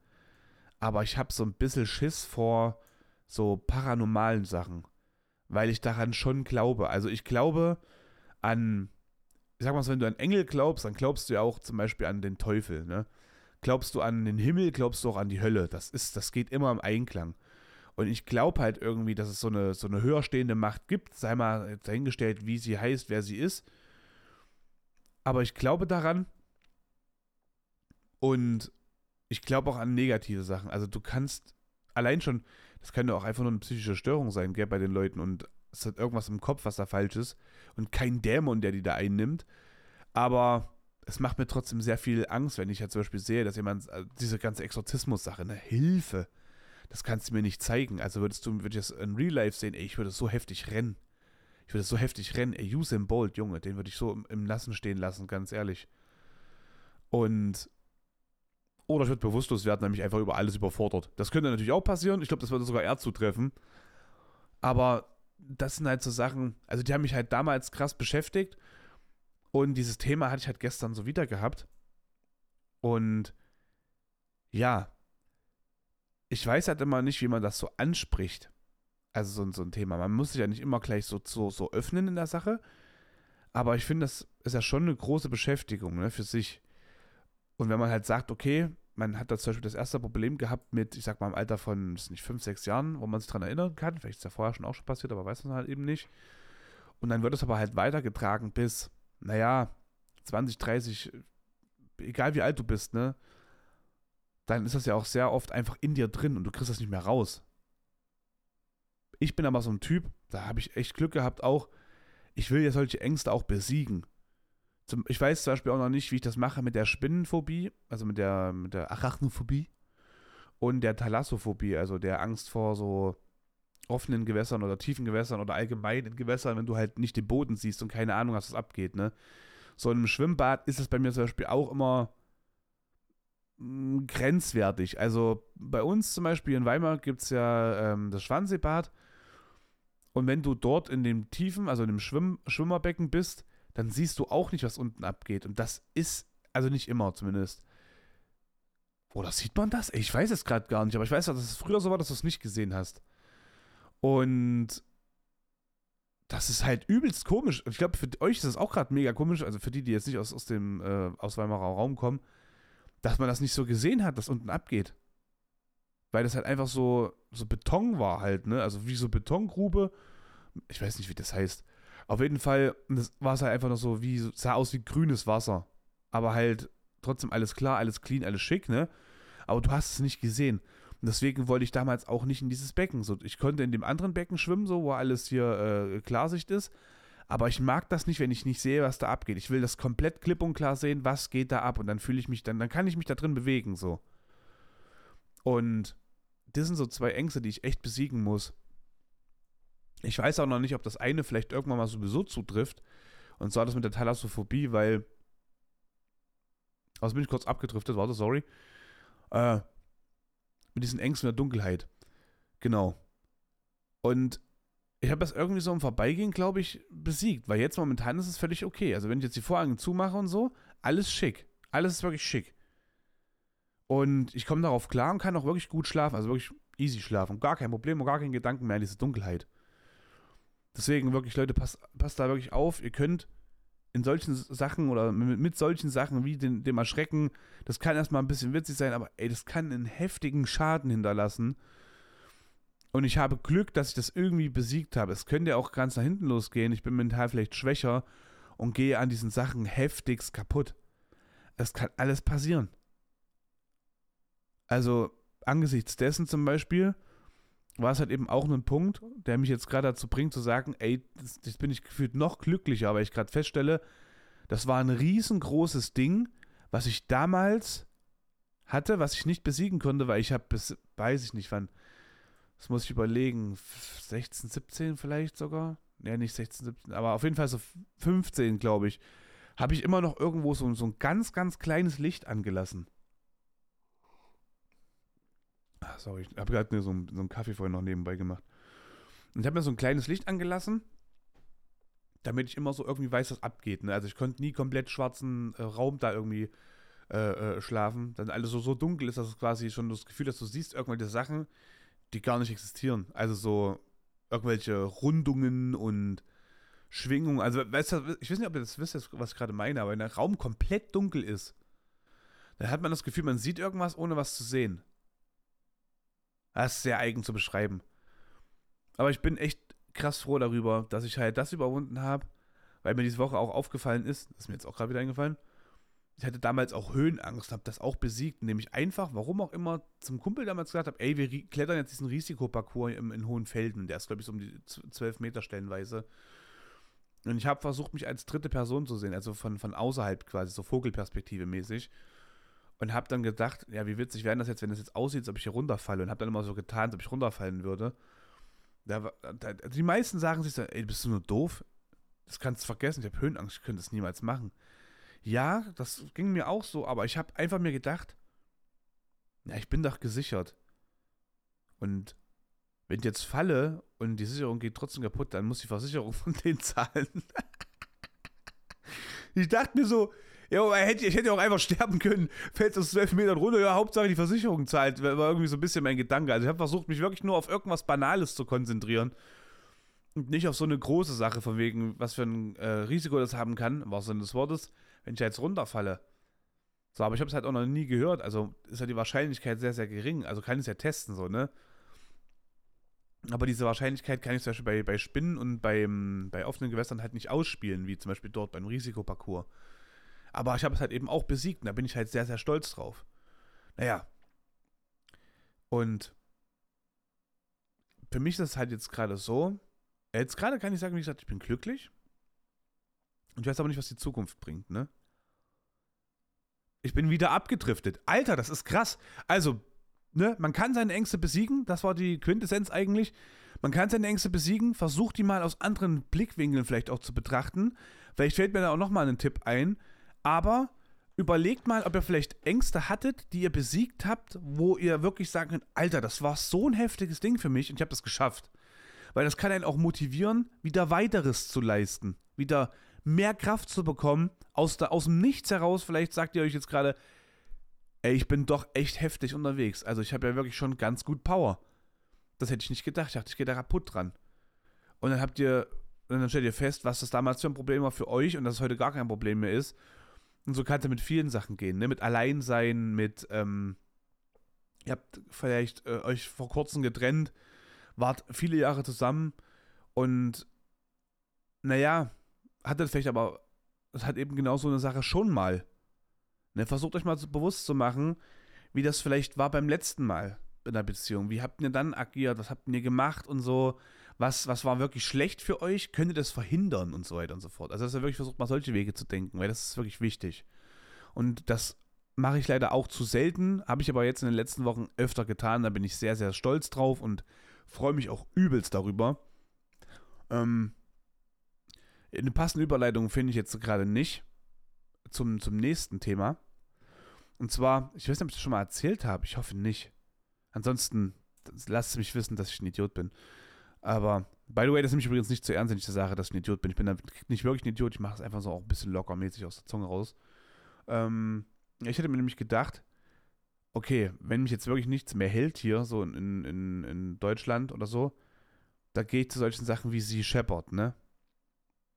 Aber ich habe so ein bisschen Schiss vor so paranormalen Sachen, weil ich daran schon glaube. Also ich glaube an, ich sag mal so, wenn du an Engel glaubst, dann glaubst du ja auch zum Beispiel an den Teufel, ne? Glaubst du an den Himmel, glaubst du auch an die Hölle. Das ist, das geht immer im Einklang. Und ich glaube halt irgendwie, dass es so eine, so eine höher stehende Macht gibt, sei mal dahingestellt, wie sie heißt, wer sie ist. Aber ich glaube daran und ich glaube auch an negative Sachen. Also du kannst allein schon, das könnte auch einfach nur eine psychische Störung sein, gell, bei den Leuten. Und es hat irgendwas im Kopf, was da falsch ist und kein Dämon, der die da einnimmt. Aber es macht mir trotzdem sehr viel Angst, wenn ich halt zum Beispiel sehe, dass jemand äh, diese ganze Exorzismus-Sache, eine Hilfe, das kannst du mir nicht zeigen. Also würdest du, würde ich das in Real Life sehen, ey, ich würde so heftig rennen. Ich würde so heftig rennen. Ey, Usain Bolt, Junge, den würde ich so im, im Nassen stehen lassen, ganz ehrlich. Und oder ich würde bewusstlos werden, nämlich einfach über alles überfordert. Das könnte natürlich auch passieren. Ich glaube, das würde sogar eher zutreffen. Aber das sind halt so Sachen, also die haben mich halt damals krass beschäftigt. Und dieses Thema hatte ich halt gestern so wieder gehabt. Und ja, ich weiß halt immer nicht, wie man das so anspricht. Also so, so ein Thema. Man muss sich ja nicht immer gleich so, so, so öffnen in der Sache. Aber ich finde, das ist ja schon eine große Beschäftigung ne, für sich. Und wenn man halt sagt, okay, man hat da zum Beispiel das erste Problem gehabt mit, ich sag mal, im Alter von, nicht, fünf, sechs Jahren, wo man sich daran erinnern kann. Vielleicht ist ja vorher schon auch schon passiert, aber weiß man halt eben nicht. Und dann wird es aber halt weitergetragen bis, naja, 20, 30, egal wie alt du bist, ne? Dann ist das ja auch sehr oft einfach in dir drin und du kriegst das nicht mehr raus. Ich bin aber so ein Typ, da habe ich echt Glück gehabt auch. Ich will ja solche Ängste auch besiegen. Zum, ich weiß zum Beispiel auch noch nicht, wie ich das mache mit der Spinnenphobie, also mit der, mit der Arachnophobie und der Thalassophobie, also der Angst vor so offenen Gewässern oder tiefen Gewässern oder allgemein in Gewässern, wenn du halt nicht den Boden siehst und keine Ahnung hast, was abgeht, ne? So in einem Schwimmbad ist es bei mir zum Beispiel auch immer mm, grenzwertig. Also bei uns zum Beispiel in Weimar gibt es ja ähm, das Schwanseebad. Und wenn du dort in dem tiefen, also in dem Schwimm Schwimmerbecken bist, dann siehst du auch nicht, was unten abgeht. Und das ist, also nicht immer zumindest. Oder sieht man das? Ich weiß es gerade gar nicht, aber ich weiß, dass es früher so war, dass du es nicht gesehen hast. Und das ist halt übelst komisch. Ich glaube, für euch ist das auch gerade mega komisch, also für die, die jetzt nicht aus, aus dem äh, aus Weimarer Raum kommen, dass man das nicht so gesehen hat, dass unten abgeht. Weil das halt einfach so, so Beton war halt, ne? Also wie so Betongrube. Ich weiß nicht, wie das heißt. Auf jeden Fall, war es halt einfach noch so wie, sah aus wie grünes Wasser. Aber halt trotzdem alles klar, alles clean, alles schick, ne? Aber du hast es nicht gesehen. Und deswegen wollte ich damals auch nicht in dieses Becken. So, ich konnte in dem anderen Becken schwimmen, so, wo alles hier äh, Klarsicht ist. Aber ich mag das nicht, wenn ich nicht sehe, was da abgeht. Ich will das komplett klipp und klar sehen, was geht da ab. Und dann fühle ich mich, dann, dann kann ich mich da drin bewegen, so. Und das sind so zwei Ängste, die ich echt besiegen muss. Ich weiß auch noch nicht, ob das eine vielleicht irgendwann mal sowieso zutrifft. Und zwar das mit der Thalassophobie, weil. Also bin ich kurz abgedriftet, warte, sorry. Äh, mit diesen Ängsten der Dunkelheit. Genau. Und ich habe das irgendwie so im Vorbeigehen, glaube ich, besiegt, weil jetzt momentan ist es völlig okay. Also wenn ich jetzt die Vorhänge zumache und so, alles schick. Alles ist wirklich schick. Und ich komme darauf klar und kann auch wirklich gut schlafen, also wirklich easy schlafen. Gar kein Problem und gar keinen Gedanken mehr an diese Dunkelheit. Deswegen wirklich, Leute, passt, passt da wirklich auf. Ihr könnt in solchen Sachen oder mit, mit solchen Sachen wie den, dem Erschrecken, das kann erstmal ein bisschen witzig sein, aber ey, das kann einen heftigen Schaden hinterlassen. Und ich habe Glück, dass ich das irgendwie besiegt habe. Es könnte ja auch ganz nach hinten losgehen. Ich bin mental vielleicht schwächer und gehe an diesen Sachen heftigst kaputt. Es kann alles passieren. Also angesichts dessen zum Beispiel, war es halt eben auch ein Punkt, der mich jetzt gerade dazu bringt zu sagen, ey, jetzt bin ich gefühlt noch glücklicher, weil ich gerade feststelle, das war ein riesengroßes Ding, was ich damals hatte, was ich nicht besiegen konnte, weil ich habe bis, weiß ich nicht wann, das muss ich überlegen, 16, 17 vielleicht sogar, ja nicht 16, 17, aber auf jeden Fall so 15, glaube ich, habe ich immer noch irgendwo so, so ein ganz, ganz kleines Licht angelassen. Sorry, ich habe gerade so, so einen Kaffee vorhin noch nebenbei gemacht. Und ich habe mir so ein kleines Licht angelassen, damit ich immer so irgendwie weiß, was abgeht. Ne? Also ich konnte nie komplett schwarzen äh, Raum da irgendwie äh, äh, schlafen. Dann alles so, so dunkel ist, dass es quasi schon das Gefühl, dass du siehst irgendwelche Sachen, die gar nicht existieren. Also so irgendwelche Rundungen und Schwingungen. Also, weißt du, ich weiß nicht, ob ihr das wisst, was ich gerade meine, aber wenn der Raum komplett dunkel ist, dann hat man das Gefühl, man sieht irgendwas, ohne was zu sehen. Das ist sehr eigen zu beschreiben. Aber ich bin echt krass froh darüber, dass ich halt das überwunden habe, weil mir diese Woche auch aufgefallen ist, das ist mir jetzt auch gerade wieder eingefallen, ich hatte damals auch Höhenangst, habe das auch besiegt, indem ich einfach, warum auch immer, zum Kumpel damals gesagt habe, ey, wir klettern jetzt diesen Risikoparcours im, in Hohenfelden. Der ist, glaube ich, so um die 12 Meter stellenweise. Und ich habe versucht, mich als dritte Person zu sehen, also von, von außerhalb quasi, so Vogelperspektive mäßig. Und habe dann gedacht, ja, wie witzig wäre das jetzt, wenn das jetzt aussieht, als ob ich hier runterfalle. Und habe dann immer so getan, als ob ich runterfallen würde. Da, da, die meisten sagen sich so, ey, bist du nur doof? Das kannst du vergessen, ich habe Höhenangst, ich könnte das niemals machen. Ja, das ging mir auch so, aber ich habe einfach mir gedacht, ja, ich bin doch gesichert. Und wenn ich jetzt falle und die Sicherung geht trotzdem kaputt, dann muss die Versicherung von denen zahlen. Ich dachte mir so, ja, ich hätte auch einfach sterben können, fällt aus zwölf Metern runter, ja, Hauptsache die Versicherung zahlt, war irgendwie so ein bisschen mein Gedanke. Also ich habe versucht, mich wirklich nur auf irgendwas Banales zu konzentrieren und nicht auf so eine große Sache, von wegen, was für ein äh, Risiko das haben kann, was Sinne des Wortes, wenn ich jetzt runterfalle. So, aber ich habe es halt auch noch nie gehört, also ist ja die Wahrscheinlichkeit sehr, sehr gering, also kann ich es ja testen, so, ne? Aber diese Wahrscheinlichkeit kann ich zum Beispiel bei, bei Spinnen und beim, bei offenen Gewässern halt nicht ausspielen, wie zum Beispiel dort beim Risikoparcours. Aber ich habe es halt eben auch besiegt und da bin ich halt sehr, sehr stolz drauf. Naja. Und für mich ist es halt jetzt gerade so, jetzt gerade kann ich sagen, wie gesagt, ich bin glücklich. Und ich weiß aber nicht, was die Zukunft bringt, ne? Ich bin wieder abgedriftet. Alter, das ist krass. Also, ne, man kann seine Ängste besiegen, das war die Quintessenz eigentlich. Man kann seine Ängste besiegen, versucht die mal aus anderen Blickwinkeln vielleicht auch zu betrachten. Vielleicht fällt mir da auch nochmal ein Tipp ein. Aber überlegt mal, ob ihr vielleicht Ängste hattet, die ihr besiegt habt, wo ihr wirklich sagen könnt, Alter, das war so ein heftiges Ding für mich und ich habe das geschafft. Weil das kann einen auch motivieren, wieder weiteres zu leisten, wieder mehr Kraft zu bekommen, aus, der, aus dem Nichts heraus. Vielleicht sagt ihr euch jetzt gerade, ey, ich bin doch echt heftig unterwegs. Also ich habe ja wirklich schon ganz gut Power. Das hätte ich nicht gedacht. Ich dachte, ich gehe da kaputt dran. Und dann habt ihr, dann stellt ihr fest, was das damals für ein Problem war für euch und dass es heute gar kein Problem mehr ist. Und so kann es ja mit vielen Sachen gehen, ne? Mit Alleinsein, mit, ähm, ihr habt vielleicht äh, euch vor kurzem getrennt, wart viele Jahre zusammen und naja, hattet vielleicht aber, es hat eben genau so eine Sache schon mal. Ne? Versucht euch mal bewusst zu machen, wie das vielleicht war beim letzten Mal in der Beziehung. Wie habt ihr dann agiert? Was habt ihr gemacht und so? Was, was war wirklich schlecht für euch? Könnt ihr das verhindern und so weiter und so fort? Also, dass ihr wirklich versucht, mal solche Wege zu denken, weil das ist wirklich wichtig. Und das mache ich leider auch zu selten, habe ich aber jetzt in den letzten Wochen öfter getan. Da bin ich sehr, sehr stolz drauf und freue mich auch übelst darüber. Ähm, eine passende Überleitung finde ich jetzt gerade nicht zum, zum nächsten Thema. Und zwar, ich weiß nicht, ob ich das schon mal erzählt habe. Ich hoffe nicht. Ansonsten lasst mich wissen, dass ich ein Idiot bin. Aber, by the way, das ist mich übrigens nicht zu ernst, wenn ich das sage, dass ich ein Idiot bin. Ich bin nicht wirklich ein Idiot, ich mache es einfach so auch ein bisschen lockermäßig aus der Zunge raus. Ähm, ich hätte mir nämlich gedacht, okay, wenn mich jetzt wirklich nichts mehr hält hier, so in, in, in Deutschland oder so, da gehe ich zu solchen Sachen wie Sea Shepherd, ne?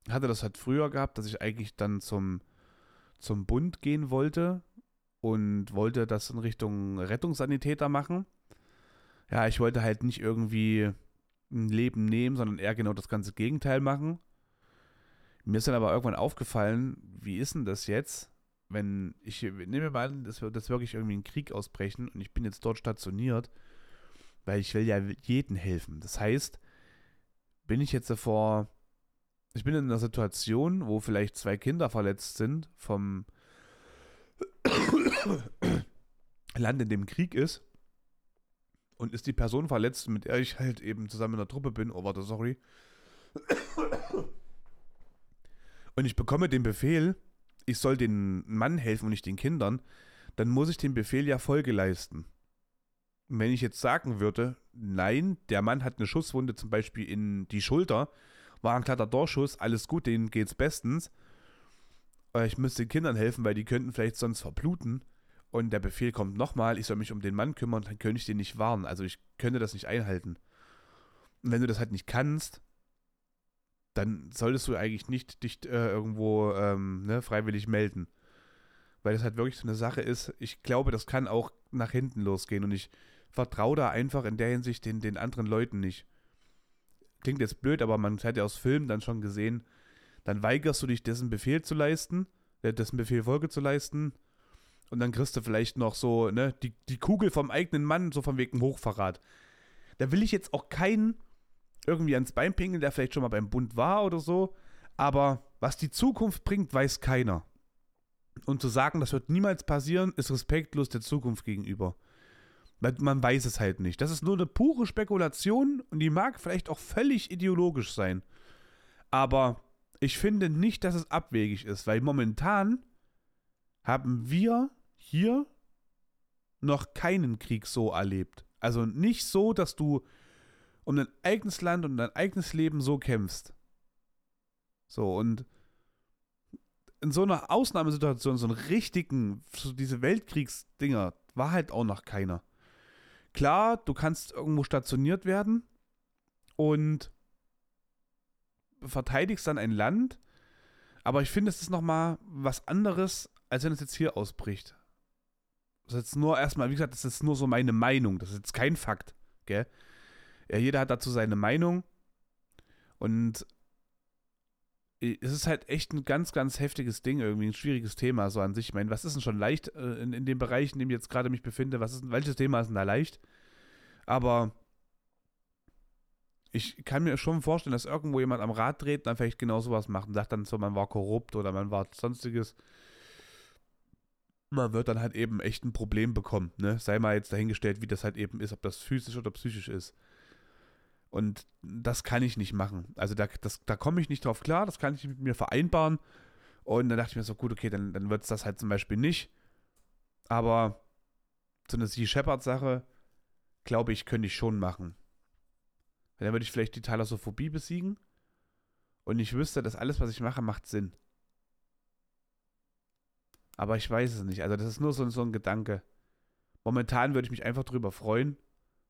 Hatte das halt früher gehabt, dass ich eigentlich dann zum, zum Bund gehen wollte und wollte das in Richtung Rettungssanitäter machen. Ja, ich wollte halt nicht irgendwie ein Leben nehmen, sondern eher genau das ganze Gegenteil machen. Mir ist dann aber irgendwann aufgefallen, wie ist denn das jetzt, wenn ich nehme mal an, dass, dass wirklich irgendwie ein Krieg ausbrechen und ich bin jetzt dort stationiert, weil ich will ja jedem helfen. Das heißt, bin ich jetzt davor, ich bin in einer Situation, wo vielleicht zwei Kinder verletzt sind vom Land, in dem Krieg ist und ist die Person verletzt, mit der ich halt eben zusammen in der Truppe bin, oh warte, sorry. Und ich bekomme den Befehl, ich soll den Mann helfen und nicht den Kindern, dann muss ich den Befehl ja Folge leisten. Und wenn ich jetzt sagen würde, nein, der Mann hat eine Schusswunde zum Beispiel in die Schulter, war ein glatter Dorschuss, alles gut, denen geht's bestens. Ich müsste den Kindern helfen, weil die könnten vielleicht sonst verbluten und der Befehl kommt nochmal, ich soll mich um den Mann kümmern, dann könnte ich den nicht warnen. Also ich könnte das nicht einhalten. Und wenn du das halt nicht kannst, dann solltest du eigentlich nicht dich äh, irgendwo ähm, ne, freiwillig melden. Weil das halt wirklich so eine Sache ist, ich glaube, das kann auch nach hinten losgehen und ich vertraue da einfach in der Hinsicht den, den anderen Leuten nicht. Klingt jetzt blöd, aber man hat ja aus Filmen dann schon gesehen, dann weigerst du dich, dessen Befehl zu leisten, dessen Befehl Folge zu leisten. Und dann kriegst du vielleicht noch so, ne, die, die Kugel vom eigenen Mann, so von wegen Hochverrat. Da will ich jetzt auch keinen irgendwie ans Bein pinkeln, der vielleicht schon mal beim Bund war oder so. Aber was die Zukunft bringt, weiß keiner. Und zu sagen, das wird niemals passieren, ist respektlos der Zukunft gegenüber. Man weiß es halt nicht. Das ist nur eine pure Spekulation und die mag vielleicht auch völlig ideologisch sein. Aber ich finde nicht, dass es abwegig ist, weil momentan haben wir hier noch keinen Krieg so erlebt. Also nicht so, dass du um dein eigenes Land und dein eigenes Leben so kämpfst. So, und in so einer Ausnahmesituation, so einen richtigen, so diese Weltkriegsdinger, war halt auch noch keiner. Klar, du kannst irgendwo stationiert werden und verteidigst dann ein Land, aber ich finde, es ist nochmal was anderes, als wenn es jetzt hier ausbricht. Das ist jetzt nur erstmal, wie gesagt, das ist nur so meine Meinung, das ist jetzt kein Fakt, gell? Ja, jeder hat dazu seine Meinung und es ist halt echt ein ganz, ganz heftiges Ding, irgendwie ein schwieriges Thema so an sich. Ich meine, was ist denn schon leicht äh, in, in dem Bereich, in dem ich jetzt gerade mich befinde? Was ist, welches Thema ist denn da leicht? Aber ich kann mir schon vorstellen, dass irgendwo jemand am Rad dreht und dann vielleicht genau sowas macht und sagt dann so, man war korrupt oder man war sonstiges. Man wird dann halt eben echt ein Problem bekommen, ne? Sei mal jetzt dahingestellt, wie das halt eben ist, ob das physisch oder psychisch ist. Und das kann ich nicht machen. Also da, da komme ich nicht drauf klar, das kann ich mit mir vereinbaren. Und dann dachte ich mir so, gut, okay, dann, dann wird es das halt zum Beispiel nicht. Aber so eine Sea Shepherd-Sache, glaube ich, könnte ich schon machen. Dann würde ich vielleicht die Thalassophobie besiegen. Und ich wüsste, dass alles, was ich mache, macht Sinn. Aber ich weiß es nicht. Also, das ist nur so, so ein Gedanke. Momentan würde ich mich einfach darüber freuen,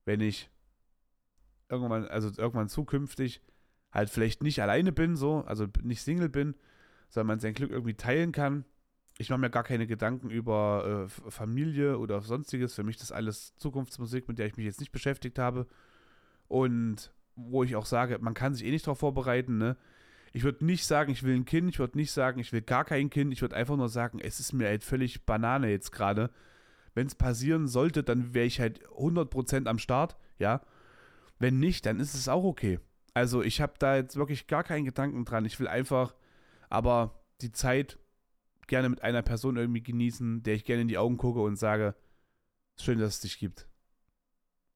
wenn ich irgendwann, also irgendwann zukünftig halt vielleicht nicht alleine bin, so, also nicht Single bin, sondern man sein Glück irgendwie teilen kann. Ich mache mir gar keine Gedanken über äh, Familie oder sonstiges. Für mich ist das alles Zukunftsmusik, mit der ich mich jetzt nicht beschäftigt habe. Und wo ich auch sage, man kann sich eh nicht darauf vorbereiten, ne? Ich würde nicht sagen, ich will ein Kind, ich würde nicht sagen, ich will gar kein Kind, ich würde einfach nur sagen, es ist mir halt völlig Banane jetzt gerade. Wenn es passieren sollte, dann wäre ich halt 100% am Start, ja. Wenn nicht, dann ist es auch okay. Also ich habe da jetzt wirklich gar keinen Gedanken dran. Ich will einfach aber die Zeit gerne mit einer Person irgendwie genießen, der ich gerne in die Augen gucke und sage, schön, dass es dich gibt.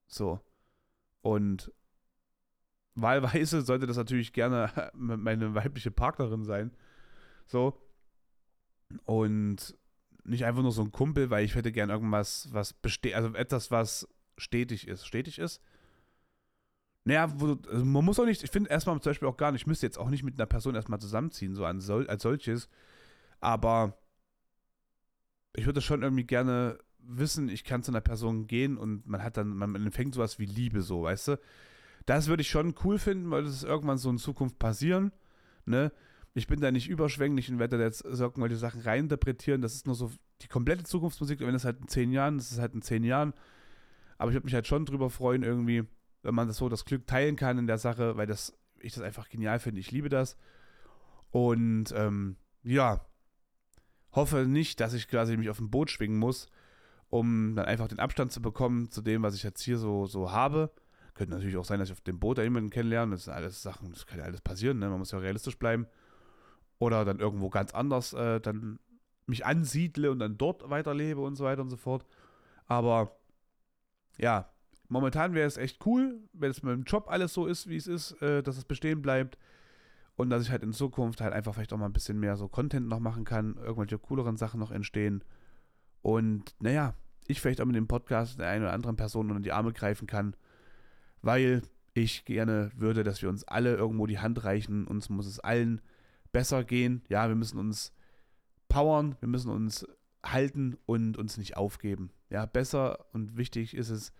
So. Und wahlweise sollte das natürlich gerne meine weibliche Partnerin sein. So. Und nicht einfach nur so ein Kumpel, weil ich hätte gern irgendwas, was besteht, also etwas, was stetig ist. Stetig ist? Naja, also man muss auch nicht, ich finde erstmal zum Beispiel auch gar nicht, ich müsste jetzt auch nicht mit einer Person erstmal zusammenziehen, so sol, als solches. Aber ich würde schon irgendwie gerne wissen, ich kann zu einer Person gehen und man hat dann, man empfängt sowas wie Liebe, so, weißt du? Das würde ich schon cool finden, weil das ist irgendwann so in Zukunft passieren, ne? Ich bin da nicht überschwänglich und werde da jetzt irgendwelche Sachen reininterpretieren. Das ist nur so die komplette Zukunftsmusik, wenn das halt in zehn Jahren, das ist halt in zehn Jahren. Aber ich würde mich halt schon drüber freuen, irgendwie, wenn man das so das Glück teilen kann in der Sache, weil das, ich das einfach genial finde. Ich liebe das. Und ähm, ja, hoffe nicht, dass ich quasi mich auf ein Boot schwingen muss, um dann einfach den Abstand zu bekommen zu dem, was ich jetzt hier so, so habe. Könnte natürlich auch sein, dass ich auf dem Boot da jemanden kennenlerne. Das sind alles Sachen, das kann ja alles passieren, ne? man muss ja realistisch bleiben. Oder dann irgendwo ganz anders äh, dann mich ansiedle und dann dort weiterlebe und so weiter und so fort. Aber ja, momentan wäre es echt cool, wenn es mit dem Job alles so ist, wie es ist, äh, dass es bestehen bleibt. Und dass ich halt in Zukunft halt einfach vielleicht auch mal ein bisschen mehr so Content noch machen kann, irgendwelche cooleren Sachen noch entstehen. Und naja, ich vielleicht auch mit dem Podcast der einen oder anderen Person unter die Arme greifen kann, weil ich gerne würde, dass wir uns alle irgendwo die Hand reichen. Uns muss es allen besser gehen. Ja, wir müssen uns powern, wir müssen uns halten und uns nicht aufgeben. Ja, besser und wichtig ist es,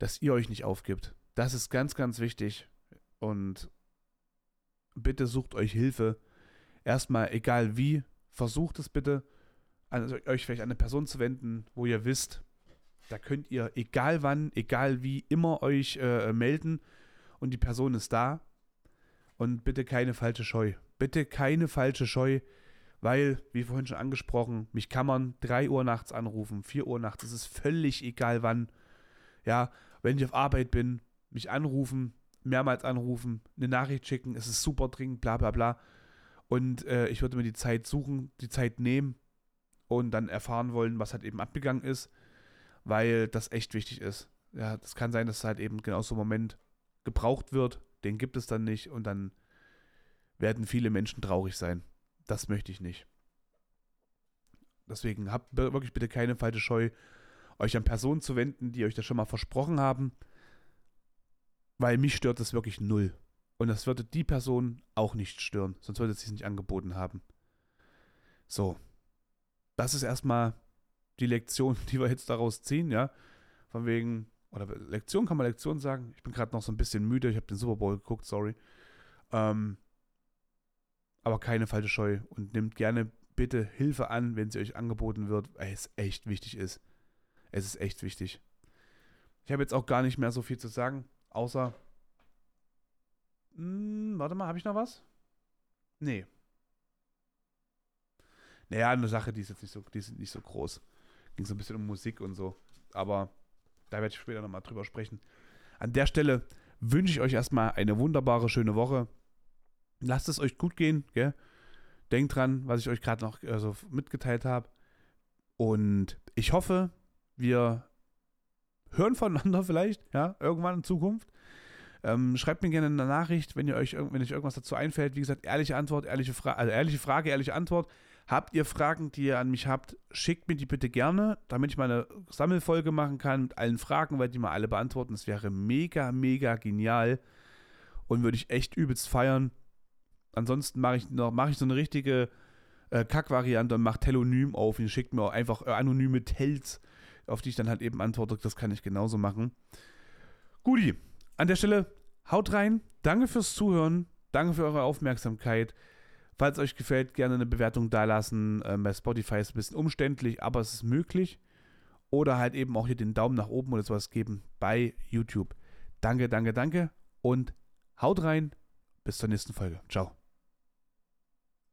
dass ihr euch nicht aufgibt. Das ist ganz, ganz wichtig. Und bitte sucht euch Hilfe. Erstmal, egal wie, versucht es bitte, an, euch vielleicht an eine Person zu wenden, wo ihr wisst, da könnt ihr egal wann, egal wie, immer euch äh, melden und die Person ist da. Und bitte keine falsche Scheu. Bitte keine falsche Scheu, Weil, wie vorhin schon angesprochen, mich kann man 3 Uhr nachts anrufen, 4 Uhr nachts, es ist völlig egal wann. Ja, wenn ich auf Arbeit bin, mich anrufen, mehrmals anrufen, eine Nachricht schicken, es ist super dringend, bla bla bla. Und äh, ich würde mir die Zeit suchen, die Zeit nehmen und dann erfahren wollen, was halt eben abgegangen ist, weil das echt wichtig ist. Ja, das kann sein, dass halt eben genau so ein Moment gebraucht wird, den gibt es dann nicht und dann werden viele Menschen traurig sein. Das möchte ich nicht. Deswegen habt wirklich bitte keine falsche Scheu, euch an Personen zu wenden, die euch das schon mal versprochen haben, weil mich stört das wirklich null. Und das würde die Person auch nicht stören, sonst würde sie es nicht angeboten haben. So. Das ist erstmal die Lektion, die wir jetzt daraus ziehen, ja. Von wegen, oder Lektion kann man Lektion sagen. Ich bin gerade noch so ein bisschen müde, ich habe den Super Bowl geguckt, sorry. Ähm, aber keine falsche Scheu und nehmt gerne bitte Hilfe an, wenn sie euch angeboten wird, weil es echt wichtig ist. Es ist echt wichtig. Ich habe jetzt auch gar nicht mehr so viel zu sagen, außer. Hm, warte mal, habe ich noch was? Nee. Naja, eine Sache, die ist jetzt nicht so, die ist nicht so groß. Ging so ein bisschen um Musik und so. Aber da werde ich später nochmal drüber sprechen. An der Stelle wünsche ich euch erstmal eine wunderbare, schöne Woche. Lasst es euch gut gehen, gell? Denkt dran, was ich euch gerade noch also mitgeteilt habe. Und ich hoffe, wir hören voneinander vielleicht, ja, irgendwann in Zukunft. Ähm, schreibt mir gerne eine Nachricht, wenn ihr euch, wenn euch irgendwas dazu einfällt. Wie gesagt, ehrliche Antwort, ehrliche Frage, also ehrliche Frage, ehrliche Antwort. Habt ihr Fragen, die ihr an mich habt, schickt mir die bitte gerne, damit ich mal eine Sammelfolge machen kann mit allen Fragen, weil die mal alle beantworten. Das wäre mega, mega genial und würde ich echt übelst feiern. Ansonsten mache ich noch, mache ich so eine richtige äh, Kack-Variante und mache Telonym auf und schickt mir auch einfach äh, anonyme Tells, auf die ich dann halt eben antworte. Das kann ich genauso machen. Guti, an der Stelle haut rein. Danke fürs Zuhören. Danke für eure Aufmerksamkeit. Falls euch gefällt, gerne eine Bewertung dalassen. Ähm, bei Spotify ist es ein bisschen umständlich, aber es ist möglich. Oder halt eben auch hier den Daumen nach oben oder sowas geben bei YouTube. Danke, danke, danke und haut rein. Bis zur nächsten Folge. Ciao.